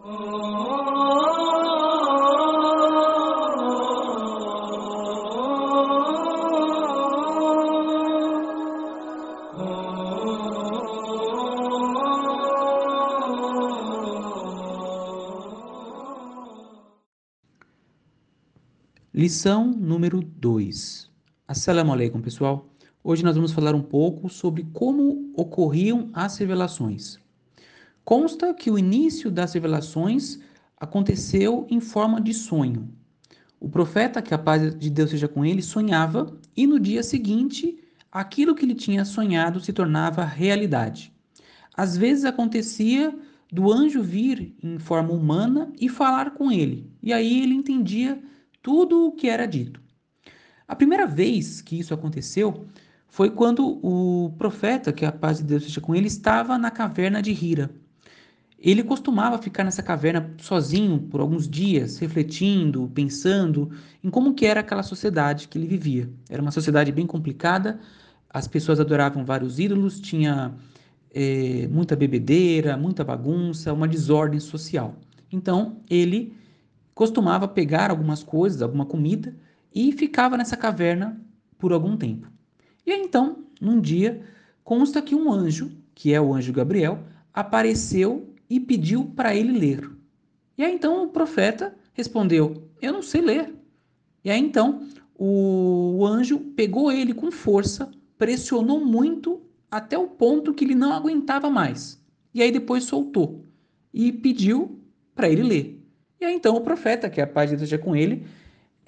Lição número 2. Assalamu alaikum, pessoal. Hoje nós vamos falar um pouco sobre como ocorriam as revelações. Consta que o início das revelações aconteceu em forma de sonho. O profeta, que a paz de Deus seja com ele, sonhava e no dia seguinte aquilo que ele tinha sonhado se tornava realidade. Às vezes acontecia do anjo vir em forma humana e falar com ele, e aí ele entendia tudo o que era dito. A primeira vez que isso aconteceu foi quando o profeta, que a paz de Deus seja com ele, estava na caverna de Hira. Ele costumava ficar nessa caverna sozinho por alguns dias, refletindo, pensando em como que era aquela sociedade que ele vivia. Era uma sociedade bem complicada, as pessoas adoravam vários ídolos, tinha é, muita bebedeira, muita bagunça, uma desordem social. Então ele costumava pegar algumas coisas, alguma comida e ficava nessa caverna por algum tempo. E aí, então, num dia, consta que um anjo, que é o anjo Gabriel, apareceu e pediu para ele ler. E aí então o profeta respondeu: Eu não sei ler. E aí então o anjo pegou ele com força, pressionou muito até o ponto que ele não aguentava mais. E aí depois soltou e pediu para ele ler. E aí então o profeta, que é a paz de Deus com ele,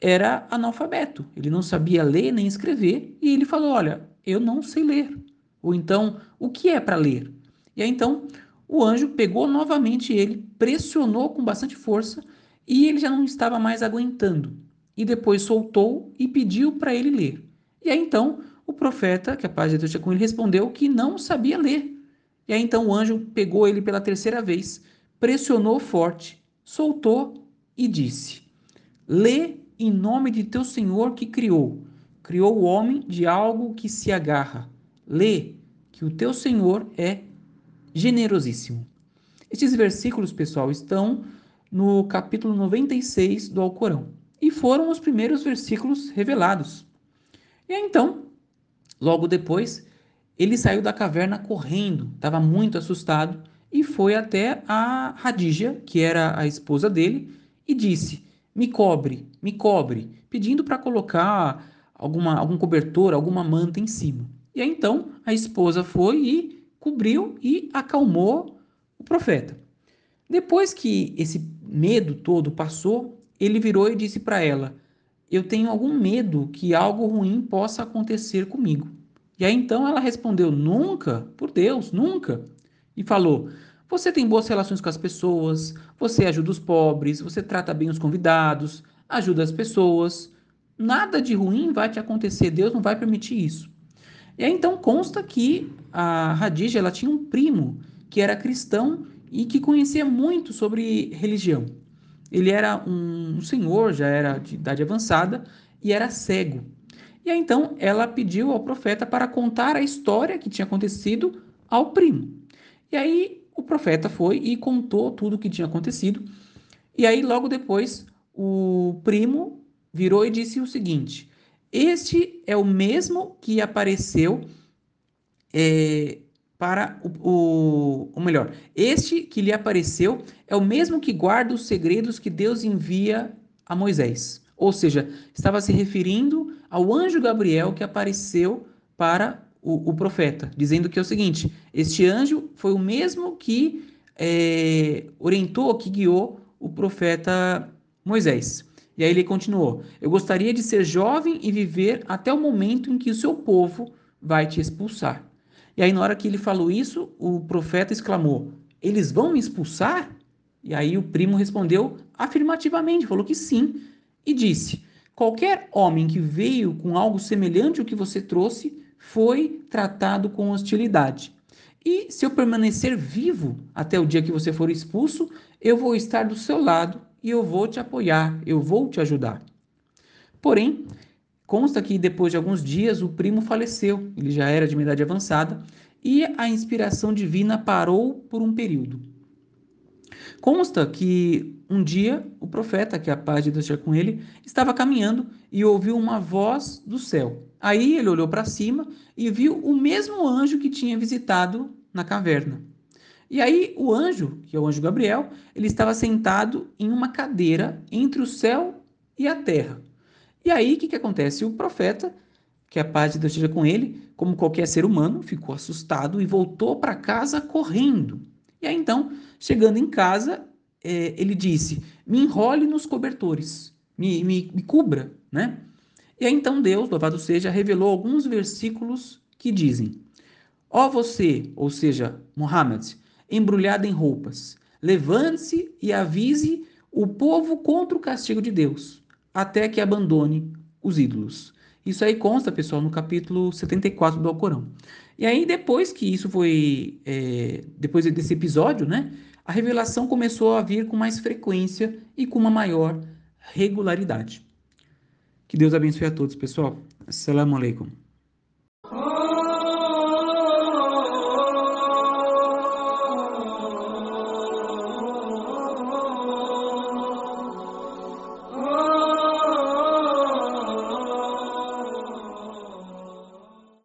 era analfabeto. Ele não sabia ler nem escrever e ele falou: Olha, eu não sei ler. Ou então, o que é para ler? E aí então o anjo pegou novamente ele, pressionou com bastante força e ele já não estava mais aguentando. E depois soltou e pediu para ele ler. E aí então o profeta, que a paz de Deus com ele, respondeu que não sabia ler. E aí então o anjo pegou ele pela terceira vez, pressionou forte soltou e disse: Lê em nome de teu Senhor que criou. Criou o homem de algo que se agarra. Lê que o teu Senhor é generosíssimo. Estes versículos, pessoal, estão no capítulo 96 do Alcorão e foram os primeiros versículos revelados. E então, logo depois, ele saiu da caverna correndo, estava muito assustado e foi até a Radija, que era a esposa dele, e disse: Me cobre, me cobre, pedindo para colocar alguma, algum cobertor, alguma manta em cima. E aí então a esposa foi e cobriu e acalmou o profeta. Depois que esse medo todo passou, ele virou e disse para ela: Eu tenho algum medo que algo ruim possa acontecer comigo. E aí então ela respondeu: Nunca, por Deus, nunca e falou: Você tem boas relações com as pessoas, você ajuda os pobres, você trata bem os convidados, ajuda as pessoas. Nada de ruim vai te acontecer, Deus não vai permitir isso. E aí então consta que a Radija ela tinha um primo que era cristão e que conhecia muito sobre religião. Ele era um senhor, já era de idade avançada e era cego. E aí então ela pediu ao profeta para contar a história que tinha acontecido ao primo. E aí o profeta foi e contou tudo o que tinha acontecido. E aí, logo depois, o primo virou e disse o seguinte: Este é o mesmo que apareceu é, para o, o, ou melhor, este que lhe apareceu é o mesmo que guarda os segredos que Deus envia a Moisés. Ou seja, estava se referindo ao anjo Gabriel que apareceu para o, o, profeta, dizendo que é o seguinte: este anjo foi o mesmo que é, orientou, que guiou o profeta Moisés. E aí ele continuou: Eu gostaria de ser jovem e viver até o momento em que o seu povo vai te expulsar. E aí, na hora que ele falou isso, o profeta exclamou: Eles vão me expulsar? E aí o primo respondeu afirmativamente, falou que sim, e disse: Qualquer homem que veio com algo semelhante ao que você trouxe foi tratado com hostilidade. E se eu permanecer vivo até o dia que você for expulso, eu vou estar do seu lado e eu vou te apoiar, eu vou te ajudar. Porém, consta que depois de alguns dias o primo faleceu, ele já era de uma idade avançada, e a inspiração divina parou por um período. Consta que um dia o profeta, que a paz de Deus esteja com ele, estava caminhando e ouviu uma voz do céu. Aí ele olhou para cima e viu o mesmo anjo que tinha visitado na caverna. E aí o anjo, que é o anjo Gabriel, ele estava sentado em uma cadeira entre o céu e a terra. E aí o que, que acontece? O profeta, que a paz de Deus esteja com ele, como qualquer ser humano, ficou assustado e voltou para casa correndo. E aí então, chegando em casa, é, ele disse: Me enrole nos cobertores, me, me, me cubra, né? E aí então Deus, louvado seja, revelou alguns versículos que dizem: Ó você, ou seja, Mohammed, embrulhado em roupas, levante-se e avise o povo contra o castigo de Deus, até que abandone os ídolos. Isso aí consta, pessoal, no capítulo 74 do Alcorão. E aí, depois que isso foi. É, depois desse episódio, né? A revelação começou a vir com mais frequência e com uma maior regularidade. Que Deus abençoe a todos, pessoal. Assalamu alaikum.